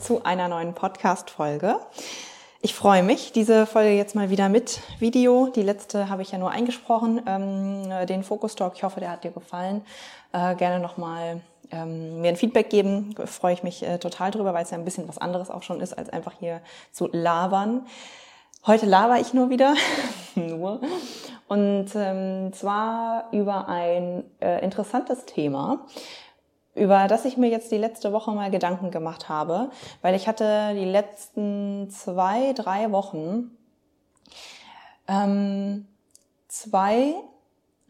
Zu einer neuen Podcast-Folge. Ich freue mich, diese Folge jetzt mal wieder mit Video. Die letzte habe ich ja nur eingesprochen, ähm, den Focus Talk. Ich hoffe, der hat dir gefallen. Äh, gerne nochmal ähm, mir ein Feedback geben. Freue ich mich äh, total drüber, weil es ja ein bisschen was anderes auch schon ist, als einfach hier zu labern. Heute laber ich nur wieder, nur. Und ähm, zwar über ein äh, interessantes Thema über das ich mir jetzt die letzte Woche mal Gedanken gemacht habe, weil ich hatte die letzten zwei, drei Wochen ähm, zwei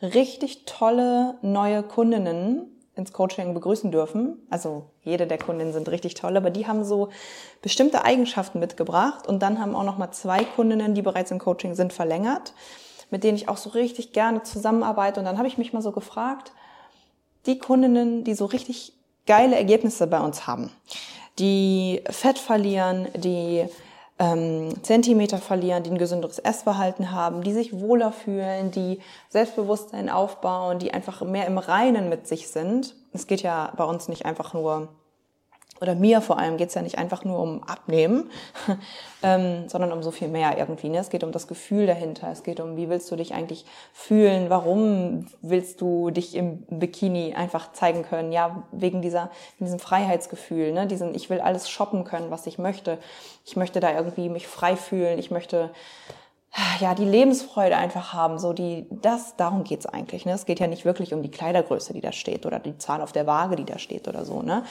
richtig tolle neue Kundinnen ins Coaching begrüßen dürfen. Also jede der Kundinnen sind richtig toll, aber die haben so bestimmte Eigenschaften mitgebracht und dann haben auch noch mal zwei Kundinnen, die bereits im Coaching sind, verlängert, mit denen ich auch so richtig gerne zusammenarbeite. Und dann habe ich mich mal so gefragt, die Kundinnen, die so richtig geile Ergebnisse bei uns haben, die Fett verlieren, die ähm, Zentimeter verlieren, die ein gesünderes Essverhalten haben, die sich wohler fühlen, die Selbstbewusstsein aufbauen, die einfach mehr im Reinen mit sich sind. Es geht ja bei uns nicht einfach nur oder mir vor allem geht es ja nicht einfach nur um Abnehmen, ähm, sondern um so viel mehr irgendwie. Ne? Es geht um das Gefühl dahinter. Es geht um, wie willst du dich eigentlich fühlen? Warum willst du dich im Bikini einfach zeigen können? Ja, wegen dieser, diesem Freiheitsgefühl, ne? Diesen, ich will alles shoppen können, was ich möchte. Ich möchte da irgendwie mich frei fühlen. Ich möchte ja, die Lebensfreude einfach haben, so die, das, darum geht's eigentlich, ne? Es geht ja nicht wirklich um die Kleidergröße, die da steht oder die Zahl auf der Waage, die da steht oder so, ne?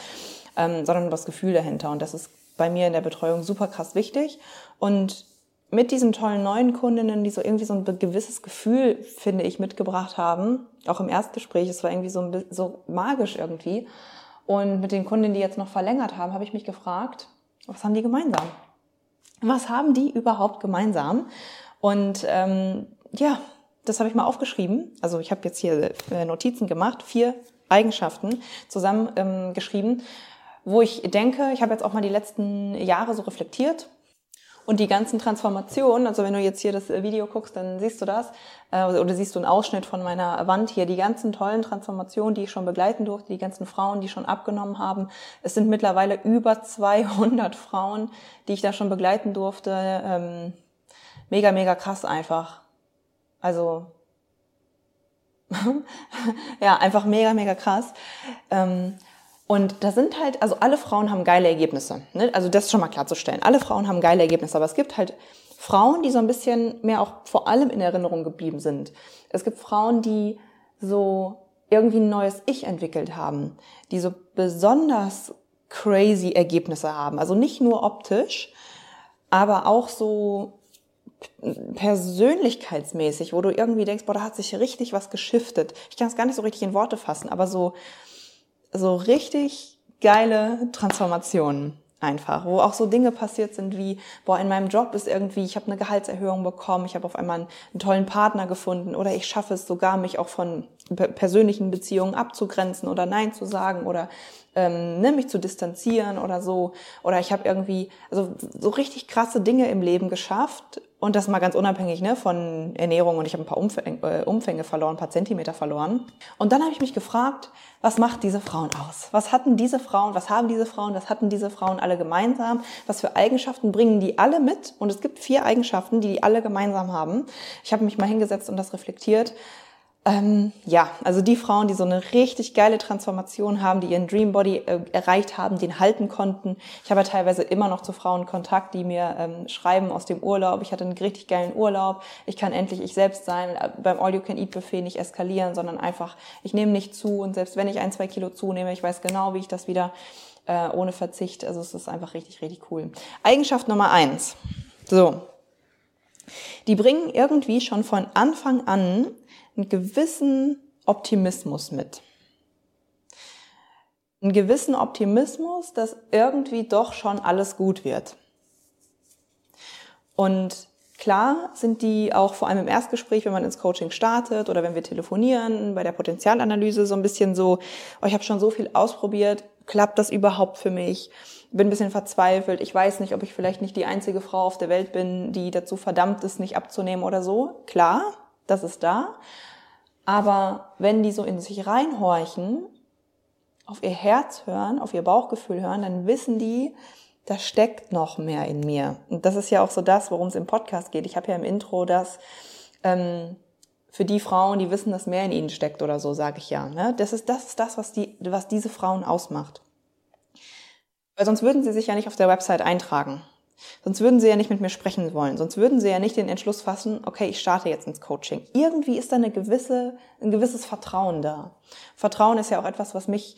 Ähm, sondern das Gefühl dahinter und das ist bei mir in der Betreuung super krass wichtig und mit diesen tollen neuen Kundinnen, die so irgendwie so ein gewisses Gefühl, finde ich, mitgebracht haben, auch im Erstgespräch, es war irgendwie so, so magisch irgendwie. Und mit den Kundinnen, die jetzt noch verlängert haben, habe ich mich gefragt, was haben die gemeinsam? Was haben die überhaupt gemeinsam? Und ähm, ja, das habe ich mal aufgeschrieben. Also ich habe jetzt hier äh, Notizen gemacht, vier Eigenschaften zusammen ähm, wo ich denke, ich habe jetzt auch mal die letzten Jahre so reflektiert und die ganzen Transformationen, also wenn du jetzt hier das Video guckst, dann siehst du das, äh, oder siehst du einen Ausschnitt von meiner Wand hier, die ganzen tollen Transformationen, die ich schon begleiten durfte, die ganzen Frauen, die schon abgenommen haben. Es sind mittlerweile über 200 Frauen, die ich da schon begleiten durfte. Ähm, mega, mega krass einfach. Also, ja, einfach mega, mega krass. Und da sind halt, also alle Frauen haben geile Ergebnisse. Ne? Also das schon mal klarzustellen. Alle Frauen haben geile Ergebnisse, aber es gibt halt Frauen, die so ein bisschen mehr auch vor allem in Erinnerung geblieben sind. Es gibt Frauen, die so irgendwie ein neues Ich entwickelt haben, die so besonders crazy Ergebnisse haben. Also nicht nur optisch, aber auch so persönlichkeitsmäßig, wo du irgendwie denkst, boah, da hat sich richtig was geschiftet. Ich kann es gar nicht so richtig in Worte fassen, aber so, so richtig geile Transformationen einfach, wo auch so Dinge passiert sind wie, boah, in meinem Job ist irgendwie, ich habe eine Gehaltserhöhung bekommen, ich habe auf einmal einen, einen, tollen Partner gefunden oder ich schaffe es sogar, mich auch von persönlichen Beziehungen abzugrenzen oder Nein zu sagen oder ähm, ne, mich zu distanzieren oder so. Oder ich habe irgendwie also so richtig krasse Dinge im Leben geschafft und das mal ganz unabhängig ne, von Ernährung und ich habe ein paar Umfänge, äh, Umfänge verloren, ein paar Zentimeter verloren. Und dann habe ich mich gefragt, was macht diese Frauen aus? Was hatten diese Frauen, was haben diese Frauen, was hatten diese Frauen alle gemeinsam? Was für Eigenschaften bringen die alle mit? Und es gibt vier Eigenschaften, die die alle gemeinsam haben. Ich habe mich mal hingesetzt und das reflektiert. Ähm, ja, also die Frauen, die so eine richtig geile Transformation haben, die ihren Dream Body äh, erreicht haben, den halten konnten. Ich habe ja teilweise immer noch zu Frauen Kontakt, die mir ähm, schreiben aus dem Urlaub. Ich hatte einen richtig geilen Urlaub. Ich kann endlich ich selbst sein. Äh, beim All You Can Eat Buffet nicht eskalieren, sondern einfach, ich nehme nicht zu und selbst wenn ich ein, zwei Kilo zunehme, ich weiß genau, wie ich das wieder äh, ohne Verzicht. Also es ist einfach richtig, richtig cool. Eigenschaft Nummer eins. So. Die bringen irgendwie schon von Anfang an einen gewissen Optimismus mit. Einen gewissen Optimismus, dass irgendwie doch schon alles gut wird. Und Klar sind die auch vor allem im Erstgespräch, wenn man ins Coaching startet oder wenn wir telefonieren, bei der Potenzialanalyse so ein bisschen so, oh, ich habe schon so viel ausprobiert, klappt das überhaupt für mich? Bin ein bisschen verzweifelt, ich weiß nicht, ob ich vielleicht nicht die einzige Frau auf der Welt bin, die dazu verdammt ist, nicht abzunehmen oder so. Klar, das ist da. Aber wenn die so in sich reinhorchen, auf ihr Herz hören, auf ihr Bauchgefühl hören, dann wissen die, da steckt noch mehr in mir. Und das ist ja auch so das, worum es im Podcast geht. Ich habe ja im Intro das ähm, für die Frauen, die wissen, dass mehr in ihnen steckt oder so, sage ich ja. Ne? Das ist das, ist das was, die, was diese Frauen ausmacht. Weil sonst würden sie sich ja nicht auf der Website eintragen. Sonst würden sie ja nicht mit mir sprechen wollen. Sonst würden sie ja nicht den Entschluss fassen, okay, ich starte jetzt ins Coaching. Irgendwie ist da eine gewisse, ein gewisses Vertrauen da. Vertrauen ist ja auch etwas, was mich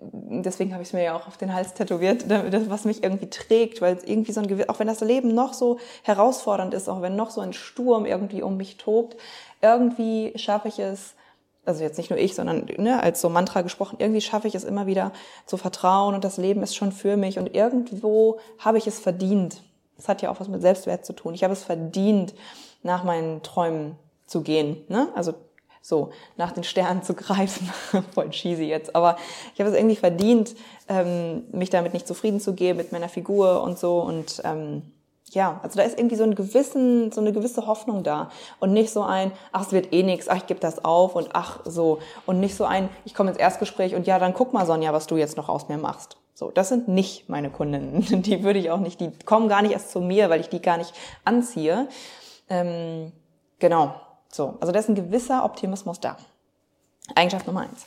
deswegen habe ich es mir ja auch auf den Hals tätowiert, was mich irgendwie trägt, weil es irgendwie so ein auch wenn das Leben noch so herausfordernd ist, auch wenn noch so ein Sturm irgendwie um mich tobt, irgendwie schaffe ich es, also jetzt nicht nur ich, sondern ne, als so Mantra gesprochen, irgendwie schaffe ich es immer wieder zu vertrauen und das Leben ist schon für mich und irgendwo habe ich es verdient. Das hat ja auch was mit Selbstwert zu tun. Ich habe es verdient, nach meinen Träumen zu gehen. Ne? Also so nach den Sternen zu greifen. Voll cheesy jetzt, aber ich habe es irgendwie verdient, ähm, mich damit nicht zufrieden zu geben mit meiner Figur und so und ähm, ja, also da ist irgendwie so, ein gewissen, so eine gewisse Hoffnung da und nicht so ein, ach, es wird eh nix, ach, ich gebe das auf und ach, so. Und nicht so ein, ich komme ins Erstgespräch und ja, dann guck mal, Sonja, was du jetzt noch aus mir machst. So, das sind nicht meine Kundinnen. Die würde ich auch nicht, die kommen gar nicht erst zu mir, weil ich die gar nicht anziehe. Ähm, genau. So, also da ist ein gewisser Optimismus da. Eigenschaft Nummer eins.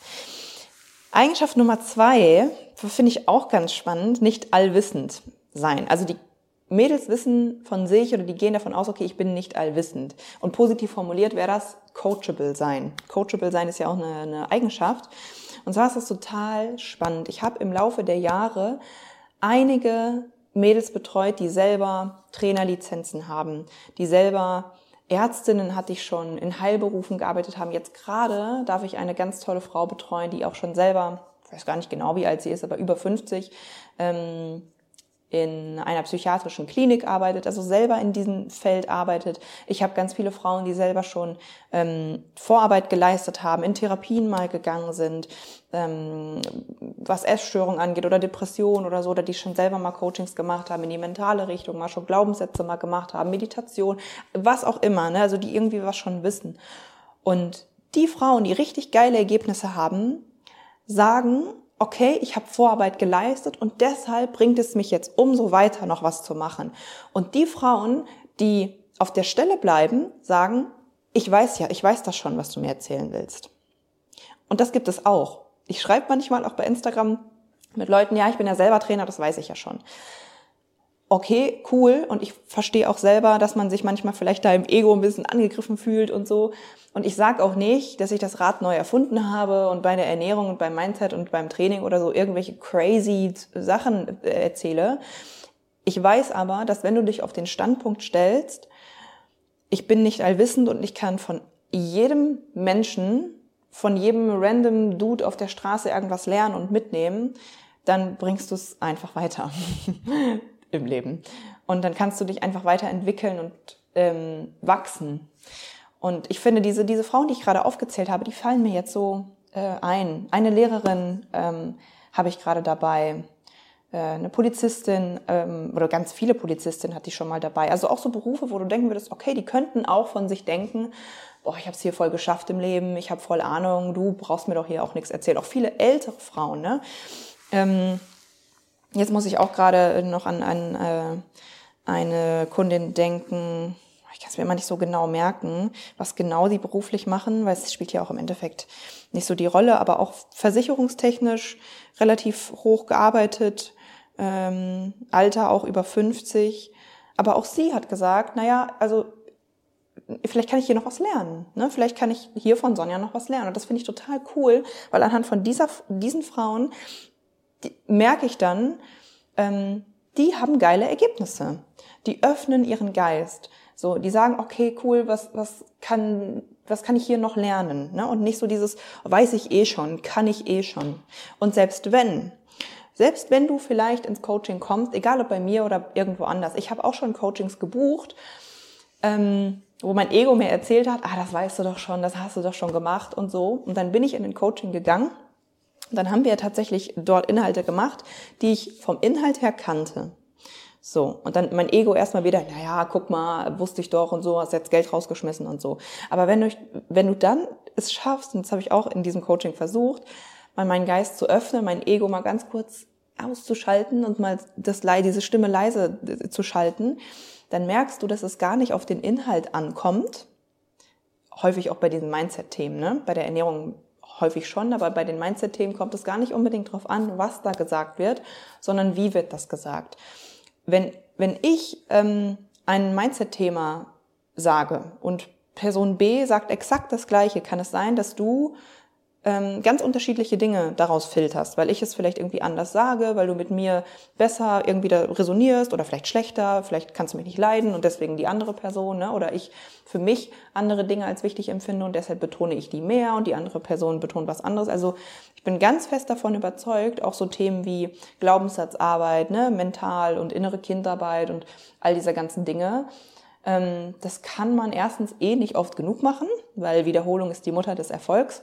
Eigenschaft Nummer zwei finde ich auch ganz spannend, nicht allwissend sein. Also die Mädels wissen von sich oder die gehen davon aus, okay, ich bin nicht allwissend. Und positiv formuliert wäre das coachable sein. Coachable sein ist ja auch eine, eine Eigenschaft. Und zwar ist das total spannend. Ich habe im Laufe der Jahre einige Mädels betreut, die selber Trainerlizenzen haben, die selber Ärztinnen hatte ich schon in Heilberufen gearbeitet haben. Jetzt gerade darf ich eine ganz tolle Frau betreuen, die auch schon selber, ich weiß gar nicht genau, wie alt sie ist, aber über 50, ähm, in einer psychiatrischen Klinik arbeitet, also selber in diesem Feld arbeitet. Ich habe ganz viele Frauen, die selber schon ähm, Vorarbeit geleistet haben, in Therapien mal gegangen sind, ähm, was Essstörungen angeht oder Depression oder so, oder die schon selber mal Coachings gemacht haben in die mentale Richtung, mal schon Glaubenssätze mal gemacht haben, Meditation, was auch immer, ne? also die irgendwie was schon wissen. Und die Frauen, die richtig geile Ergebnisse haben, sagen, okay, ich habe Vorarbeit geleistet und deshalb bringt es mich jetzt umso weiter noch was zu machen. Und die Frauen, die auf der Stelle bleiben, sagen, ich weiß ja, ich weiß das schon, was du mir erzählen willst. Und das gibt es auch. Ich schreibe manchmal auch bei Instagram mit Leuten, ja, ich bin ja selber Trainer, das weiß ich ja schon okay, cool. Und ich verstehe auch selber, dass man sich manchmal vielleicht da im Ego ein bisschen angegriffen fühlt und so. Und ich sage auch nicht, dass ich das Rad neu erfunden habe und bei der Ernährung und beim Mindset und beim Training oder so irgendwelche crazy Sachen äh, erzähle. Ich weiß aber, dass wenn du dich auf den Standpunkt stellst, ich bin nicht allwissend und ich kann von jedem Menschen, von jedem random Dude auf der Straße irgendwas lernen und mitnehmen, dann bringst du es einfach weiter. im Leben. Und dann kannst du dich einfach weiterentwickeln und ähm, wachsen. Und ich finde, diese, diese Frauen, die ich gerade aufgezählt habe, die fallen mir jetzt so äh, ein. Eine Lehrerin ähm, habe ich gerade dabei, äh, eine Polizistin ähm, oder ganz viele Polizistinnen hatte ich schon mal dabei. Also auch so Berufe, wo du denken würdest, okay, die könnten auch von sich denken, boah, ich habe es hier voll geschafft im Leben, ich habe voll Ahnung, du brauchst mir doch hier auch nichts erzählen. Auch viele ältere Frauen, ne? Ähm, Jetzt muss ich auch gerade noch an, an äh, eine Kundin denken. Ich kann es mir immer nicht so genau merken, was genau sie beruflich machen, weil es spielt ja auch im Endeffekt nicht so die Rolle, aber auch versicherungstechnisch relativ hoch gearbeitet, ähm, Alter auch über 50. Aber auch sie hat gesagt, naja, also vielleicht kann ich hier noch was lernen. Ne? Vielleicht kann ich hier von Sonja noch was lernen. Und das finde ich total cool, weil anhand von dieser, diesen Frauen merke ich dann, ähm, die haben geile Ergebnisse. Die öffnen ihren Geist. So, die sagen, okay, cool, was, was kann, was kann ich hier noch lernen? Ne? Und nicht so dieses, weiß ich eh schon, kann ich eh schon. Und selbst wenn, Selbst wenn du vielleicht ins Coaching kommst, egal ob bei mir oder irgendwo anders. Ich habe auch schon Coachings gebucht, ähm, wo mein Ego mir erzählt hat, ah, das weißt du doch schon, das hast du doch schon gemacht und so. Und dann bin ich in den Coaching gegangen. Dann haben wir tatsächlich dort Inhalte gemacht, die ich vom Inhalt her kannte. So, und dann mein Ego erstmal wieder, naja, guck mal, wusste ich doch und so, hast jetzt Geld rausgeschmissen und so. Aber wenn du, wenn du dann es schaffst, und das habe ich auch in diesem Coaching versucht, mal meinen Geist zu öffnen, mein Ego mal ganz kurz auszuschalten und mal das, diese Stimme leise äh, zu schalten, dann merkst du, dass es gar nicht auf den Inhalt ankommt. Häufig auch bei diesen Mindset-Themen, ne? Bei der Ernährung häufig schon, aber bei den Mindset-Themen kommt es gar nicht unbedingt darauf an, was da gesagt wird, sondern wie wird das gesagt. Wenn, wenn ich ähm, ein Mindset-Thema sage und Person B sagt exakt das Gleiche, kann es sein, dass du ähm, ganz unterschiedliche Dinge daraus filterst, weil ich es vielleicht irgendwie anders sage, weil du mit mir besser irgendwie da resonierst oder vielleicht schlechter, vielleicht kannst du mich nicht leiden und deswegen die andere Person, ne? oder ich für mich andere Dinge als wichtig empfinde und deshalb betone ich die mehr und die andere Person betont was anderes. Also ich bin ganz fest davon überzeugt, auch so Themen wie Glaubenssatzarbeit, ne? mental und innere Kindarbeit und all diese ganzen Dinge, ähm, das kann man erstens eh nicht oft genug machen, weil Wiederholung ist die Mutter des Erfolgs.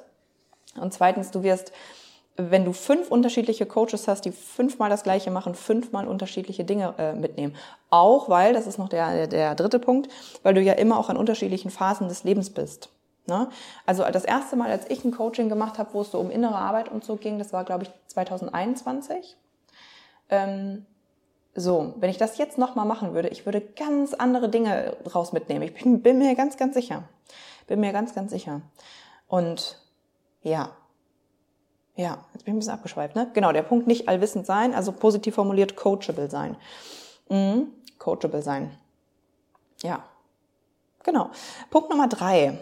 Und zweitens, du wirst, wenn du fünf unterschiedliche Coaches hast, die fünfmal das Gleiche machen, fünfmal unterschiedliche Dinge äh, mitnehmen. Auch weil, das ist noch der, der dritte Punkt, weil du ja immer auch an unterschiedlichen Phasen des Lebens bist. Ne? Also das erste Mal, als ich ein Coaching gemacht habe, wo es so um innere Arbeit und so ging, das war, glaube ich, 2021. Ähm, so, wenn ich das jetzt nochmal machen würde, ich würde ganz andere Dinge raus mitnehmen. Ich bin, bin mir ganz, ganz sicher. Bin mir ganz, ganz sicher. Und ja. Ja, jetzt bin ich ein bisschen abgeschweift, ne? Genau, der Punkt nicht allwissend sein, also positiv formuliert coachable sein. Mhm, coachable sein. Ja. Genau. Punkt Nummer drei.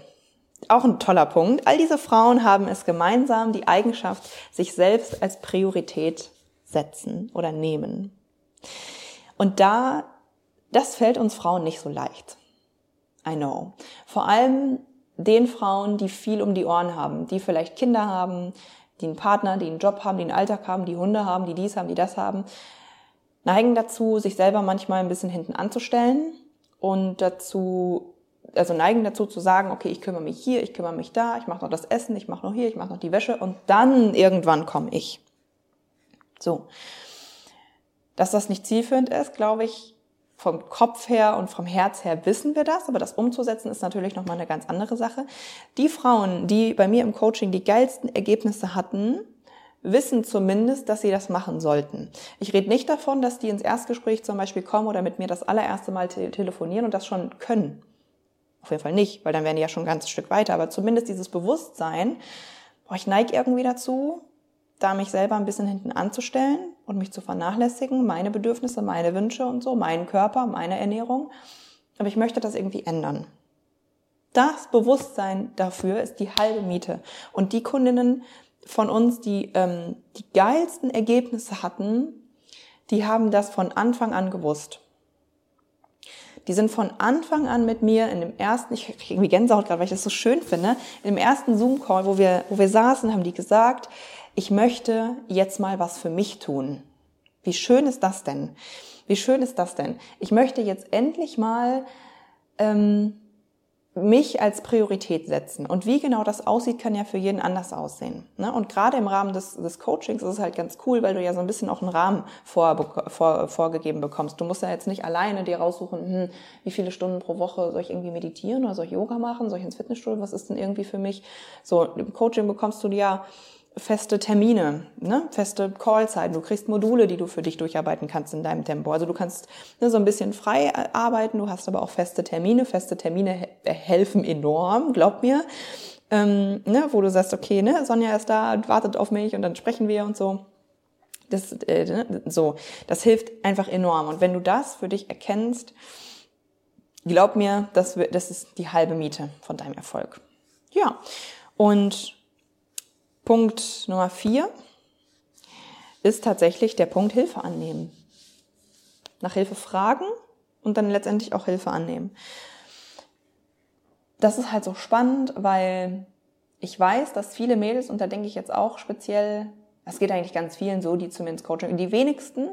Auch ein toller Punkt. All diese Frauen haben es gemeinsam, die Eigenschaft, sich selbst als Priorität setzen oder nehmen. Und da, das fällt uns Frauen nicht so leicht. I know. Vor allem den Frauen, die viel um die Ohren haben, die vielleicht Kinder haben, die einen Partner, die einen Job haben, die einen Alltag haben, die Hunde haben, die dies haben, die das haben, neigen dazu, sich selber manchmal ein bisschen hinten anzustellen und dazu, also neigen dazu zu sagen, okay, ich kümmere mich hier, ich kümmere mich da, ich mache noch das Essen, ich mache noch hier, ich mache noch die Wäsche und dann irgendwann komme ich. So. Dass das nicht zielführend ist, glaube ich, vom Kopf her und vom Herz her wissen wir das, aber das umzusetzen ist natürlich nochmal eine ganz andere Sache. Die Frauen, die bei mir im Coaching die geilsten Ergebnisse hatten, wissen zumindest, dass sie das machen sollten. Ich rede nicht davon, dass die ins Erstgespräch zum Beispiel kommen oder mit mir das allererste Mal te telefonieren und das schon können. Auf jeden Fall nicht, weil dann wären die ja schon ein ganzes Stück weiter. Aber zumindest dieses Bewusstsein, boah, ich neige irgendwie dazu, da mich selber ein bisschen hinten anzustellen und mich zu vernachlässigen, meine Bedürfnisse, meine Wünsche und so, meinen Körper, meine Ernährung. Aber ich möchte das irgendwie ändern. Das Bewusstsein dafür ist die halbe Miete. Und die Kundinnen von uns, die ähm, die geilsten Ergebnisse hatten, die haben das von Anfang an gewusst. Die sind von Anfang an mit mir in dem ersten, ich kriege irgendwie Gänsehaut gerade, weil ich das so schön finde, in dem ersten Zoom-Call, wo wir, wo wir saßen, haben die gesagt, ich möchte jetzt mal was für mich tun. Wie schön ist das denn? Wie schön ist das denn? Ich möchte jetzt endlich mal ähm, mich als Priorität setzen. Und wie genau das aussieht, kann ja für jeden anders aussehen. Ne? Und gerade im Rahmen des, des Coachings ist es halt ganz cool, weil du ja so ein bisschen auch einen Rahmen vor, vor, vorgegeben bekommst. Du musst ja jetzt nicht alleine dir raussuchen, hm, wie viele Stunden pro Woche soll ich irgendwie meditieren oder soll ich Yoga machen, soll ich ins Fitnessstudio, was ist denn irgendwie für mich? So, im Coaching bekommst du ja feste Termine, ne? feste Callzeiten. Du kriegst Module, die du für dich durcharbeiten kannst in deinem Tempo. Also du kannst ne, so ein bisschen frei äh, arbeiten, du hast aber auch feste Termine. Feste Termine helfen enorm, glaub mir. Ähm, ne, wo du sagst, okay, ne, Sonja ist da, wartet auf mich und dann sprechen wir und so. Das, äh, ne, so, das hilft einfach enorm. Und wenn du das für dich erkennst, glaub mir, das, das ist die halbe Miete von deinem Erfolg. Ja, und Punkt Nummer vier ist tatsächlich der Punkt Hilfe annehmen. Nach Hilfe fragen und dann letztendlich auch Hilfe annehmen. Das ist halt so spannend, weil ich weiß, dass viele Mädels, und da denke ich jetzt auch speziell Das geht eigentlich ganz vielen so, die zu mir ins Coaching. Die wenigsten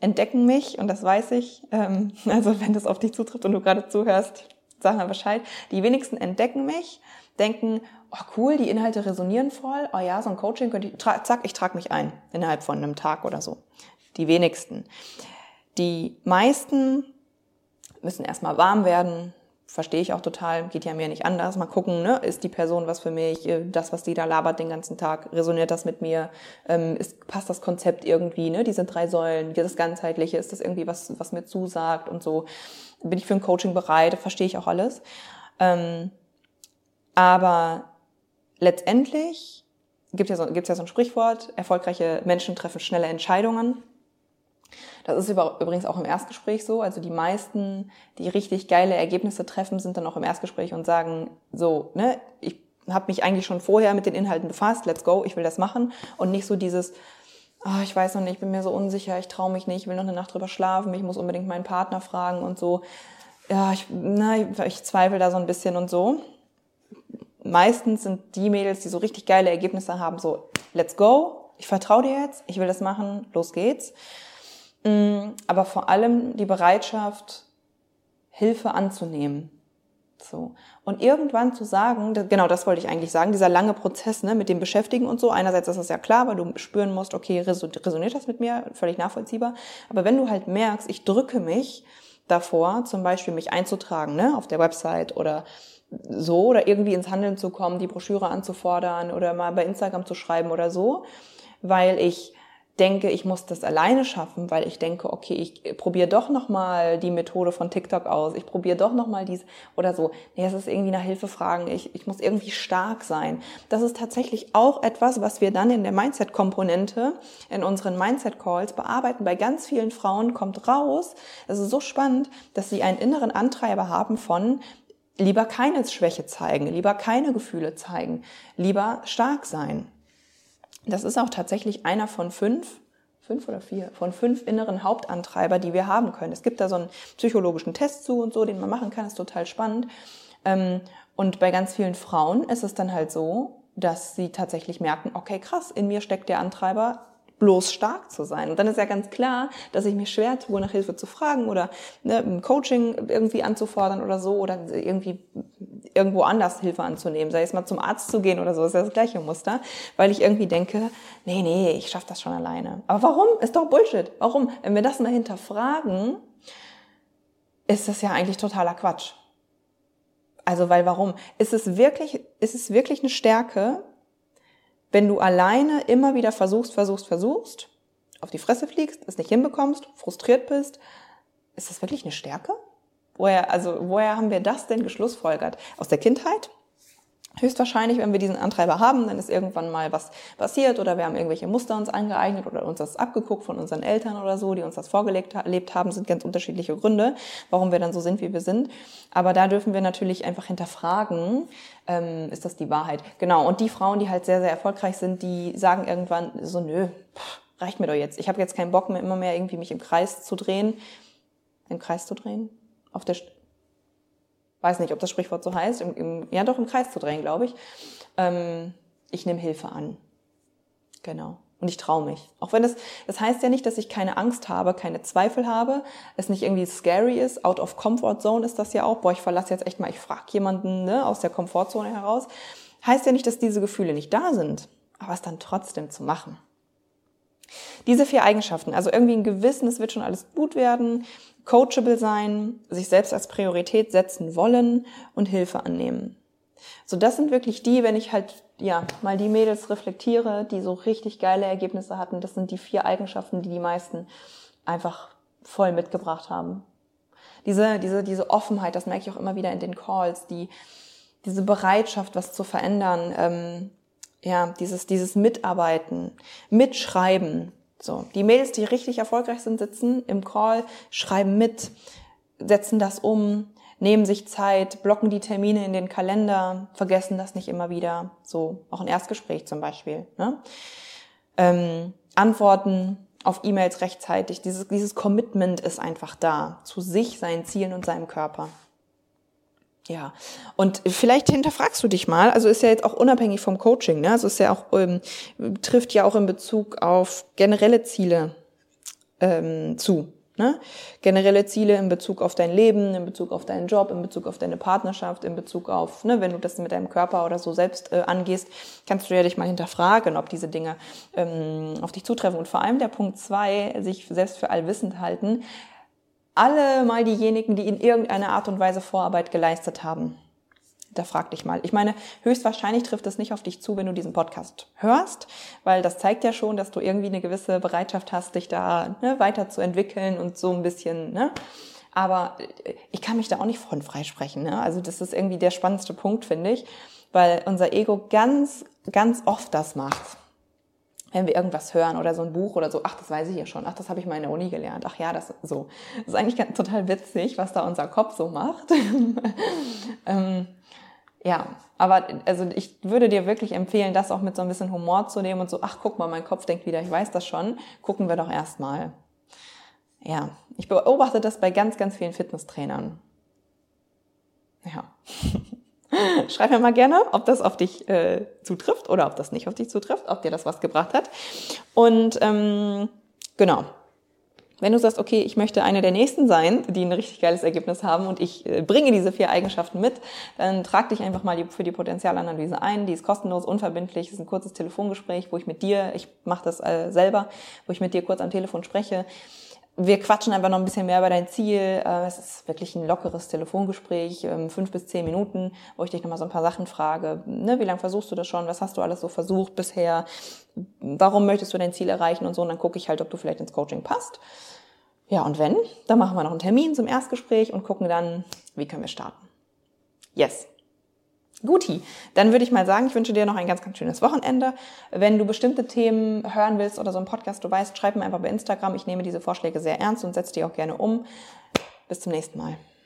entdecken mich, und das weiß ich, ähm, also wenn das auf dich zutrifft und du gerade zuhörst, sag mal Bescheid. Die wenigsten entdecken mich, denken, oh cool, die Inhalte resonieren voll, oh ja, so ein Coaching könnte ich, zack, ich trage mich ein, innerhalb von einem Tag oder so. Die wenigsten. Die meisten müssen erstmal warm werden, verstehe ich auch total, geht ja mir nicht anders. Mal gucken, ne, ist die Person was für mich, äh, das, was die da labert den ganzen Tag, resoniert das mit mir, ähm, ist, passt das Konzept irgendwie, ne, diese drei Säulen, das Ganzheitliche, ist das irgendwie was, was mir zusagt und so. Bin ich für ein Coaching bereit, verstehe ich auch alles. Ähm, aber letztendlich gibt ja so, gibt's ja so ein Sprichwort, erfolgreiche Menschen treffen schnelle Entscheidungen. Das ist übrigens auch im Erstgespräch so. Also die meisten, die richtig geile Ergebnisse treffen, sind dann auch im Erstgespräch und sagen, so, ne, ich habe mich eigentlich schon vorher mit den Inhalten befasst, let's go, ich will das machen. Und nicht so dieses, oh, ich weiß noch nicht, ich bin mir so unsicher, ich traue mich nicht, ich will noch eine Nacht drüber schlafen, ich muss unbedingt meinen Partner fragen und so. Ja, ich, na, ich zweifle da so ein bisschen und so. Meistens sind die Mädels, die so richtig geile Ergebnisse haben, so, let's go, ich vertraue dir jetzt, ich will das machen, los geht's. Mm, aber vor allem die Bereitschaft, Hilfe anzunehmen. So. Und irgendwann zu sagen, genau das wollte ich eigentlich sagen, dieser lange Prozess ne, mit dem Beschäftigen und so, einerseits ist das ja klar, weil du spüren musst, okay, resoniert das mit mir, völlig nachvollziehbar. Aber wenn du halt merkst, ich drücke mich davor, zum Beispiel mich einzutragen ne, auf der Website oder so, oder irgendwie ins Handeln zu kommen, die Broschüre anzufordern oder mal bei Instagram zu schreiben oder so, weil ich denke, ich muss das alleine schaffen, weil ich denke, okay, ich probiere doch noch mal die Methode von TikTok aus, ich probiere doch noch mal dies oder so. Nee, es ist irgendwie nach Hilfe fragen, ich, ich muss irgendwie stark sein. Das ist tatsächlich auch etwas, was wir dann in der Mindset-Komponente in unseren Mindset-Calls bearbeiten. Bei ganz vielen Frauen kommt raus, es ist so spannend, dass sie einen inneren Antreiber haben von lieber keine Schwäche zeigen, lieber keine Gefühle zeigen, lieber stark sein. Das ist auch tatsächlich einer von fünf, fünf oder vier, von fünf inneren Hauptantreiber, die wir haben können. Es gibt da so einen psychologischen Test zu und so, den man machen kann, ist total spannend. Ähm, und bei ganz vielen Frauen ist es dann halt so, dass sie tatsächlich merken, okay, krass, in mir steckt der Antreiber, bloß stark zu sein. Und dann ist ja ganz klar, dass ich mir schwer tue, nach Hilfe zu fragen oder ne, ein Coaching irgendwie anzufordern oder so oder irgendwie irgendwo anders Hilfe anzunehmen, sei es mal zum Arzt zu gehen oder so, ist ja das gleiche Muster, weil ich irgendwie denke, nee, nee, ich schaffe das schon alleine. Aber warum? Ist doch Bullshit. Warum? Wenn wir das mal hinterfragen, ist das ja eigentlich totaler Quatsch. Also, weil warum? Ist es wirklich, ist es wirklich eine Stärke, wenn du alleine immer wieder versuchst, versuchst, versuchst, auf die Fresse fliegst, es nicht hinbekommst, frustriert bist, ist das wirklich eine Stärke? Woher, also, woher haben wir das denn geschlussfolgert? Aus der Kindheit? Höchstwahrscheinlich, wenn wir diesen Antreiber haben, dann ist irgendwann mal was passiert oder wir haben irgendwelche Muster uns angeeignet oder uns das abgeguckt von unseren Eltern oder so, die uns das vorgelegt erlebt haben, sind ganz unterschiedliche Gründe, warum wir dann so sind, wie wir sind. Aber da dürfen wir natürlich einfach hinterfragen, ähm, ist das die Wahrheit? Genau. Und die Frauen, die halt sehr, sehr erfolgreich sind, die sagen irgendwann so, nö, pff, reicht mir doch jetzt. Ich habe jetzt keinen Bock mehr, immer mehr irgendwie mich im Kreis zu drehen. Im Kreis zu drehen? Auf der weiß nicht, ob das Sprichwort so heißt, im, im, ja doch im Kreis zu drehen, glaube ich. Ähm, ich nehme Hilfe an. Genau. Und ich traue mich. Auch wenn das, das heißt ja nicht, dass ich keine Angst habe, keine Zweifel habe, es nicht irgendwie scary ist. Out of Comfort Zone ist das ja auch. Boah, ich verlasse jetzt echt mal, ich frage jemanden ne, aus der Komfortzone heraus. Heißt ja nicht, dass diese Gefühle nicht da sind, aber es dann trotzdem zu machen. Diese vier Eigenschaften, also irgendwie ein Gewissen, es wird schon alles gut werden, coachable sein, sich selbst als Priorität setzen wollen und Hilfe annehmen. So, das sind wirklich die, wenn ich halt, ja, mal die Mädels reflektiere, die so richtig geile Ergebnisse hatten, das sind die vier Eigenschaften, die die meisten einfach voll mitgebracht haben. Diese, diese, diese Offenheit, das merke ich auch immer wieder in den Calls, die, diese Bereitschaft, was zu verändern, ähm, ja, dieses, dieses Mitarbeiten, Mitschreiben. So, die Mädels, die richtig erfolgreich sind, sitzen im Call, schreiben mit, setzen das um, nehmen sich Zeit, blocken die Termine in den Kalender, vergessen das nicht immer wieder. So, auch ein Erstgespräch zum Beispiel. Ne? Ähm, antworten auf E-Mails rechtzeitig. Dieses, dieses Commitment ist einfach da zu sich, seinen Zielen und seinem Körper. Ja, und vielleicht hinterfragst du dich mal, also ist ja jetzt auch unabhängig vom Coaching, ne? Also ist ja auch, ähm, trifft ja auch in Bezug auf generelle Ziele ähm, zu. Ne? Generelle Ziele in Bezug auf dein Leben, in Bezug auf deinen Job, in Bezug auf deine Partnerschaft, in Bezug auf, ne, wenn du das mit deinem Körper oder so selbst äh, angehst, kannst du ja dich mal hinterfragen, ob diese Dinge ähm, auf dich zutreffen. Und vor allem der Punkt zwei, sich selbst für allwissend halten. Alle mal diejenigen, die in irgendeiner Art und Weise Vorarbeit geleistet haben da frag dich mal. Ich meine, höchstwahrscheinlich trifft es nicht auf dich zu, wenn du diesen Podcast hörst, weil das zeigt ja schon, dass du irgendwie eine gewisse Bereitschaft hast, dich da ne, weiterzuentwickeln und so ein bisschen, ne? Aber äh, ich kann mich da auch nicht von freisprechen. Ne? Also das ist irgendwie der spannendste Punkt, finde ich, weil unser Ego ganz, ganz oft das macht wenn wir irgendwas hören oder so ein Buch oder so, ach, das weiß ich ja schon, ach, das habe ich mal in der Uni gelernt, ach ja, das so. Das ist eigentlich total witzig, was da unser Kopf so macht. ähm, ja, aber also ich würde dir wirklich empfehlen, das auch mit so ein bisschen Humor zu nehmen und so, ach guck mal, mein Kopf denkt wieder, ich weiß das schon, gucken wir doch erstmal. Ja, ich beobachte das bei ganz, ganz vielen Fitnesstrainern. Ja. Schreib mir mal gerne, ob das auf dich äh, zutrifft oder ob das nicht auf dich zutrifft, ob dir das was gebracht hat. Und ähm, genau, wenn du sagst, okay, ich möchte eine der nächsten sein, die ein richtig geiles Ergebnis haben und ich äh, bringe diese vier Eigenschaften mit, dann trag dich einfach mal für die Potenzialanalyse ein. Die ist kostenlos, unverbindlich, ist ein kurzes Telefongespräch, wo ich mit dir, ich mache das äh, selber, wo ich mit dir kurz am Telefon spreche. Wir quatschen einfach noch ein bisschen mehr über dein Ziel. Äh, es ist wirklich ein lockeres Telefongespräch, ähm, fünf bis zehn Minuten, wo ich dich nochmal so ein paar Sachen frage. Ne, wie lange versuchst du das schon? Was hast du alles so versucht bisher? Warum möchtest du dein Ziel erreichen und so? Und dann gucke ich halt, ob du vielleicht ins Coaching passt. Ja, und wenn, dann machen wir noch einen Termin zum Erstgespräch und gucken dann, wie können wir starten. Yes. Guti, dann würde ich mal sagen, ich wünsche dir noch ein ganz, ganz schönes Wochenende. Wenn du bestimmte Themen hören willst oder so einen Podcast, du weißt, schreib mir einfach bei Instagram. Ich nehme diese Vorschläge sehr ernst und setze die auch gerne um. Bis zum nächsten Mal.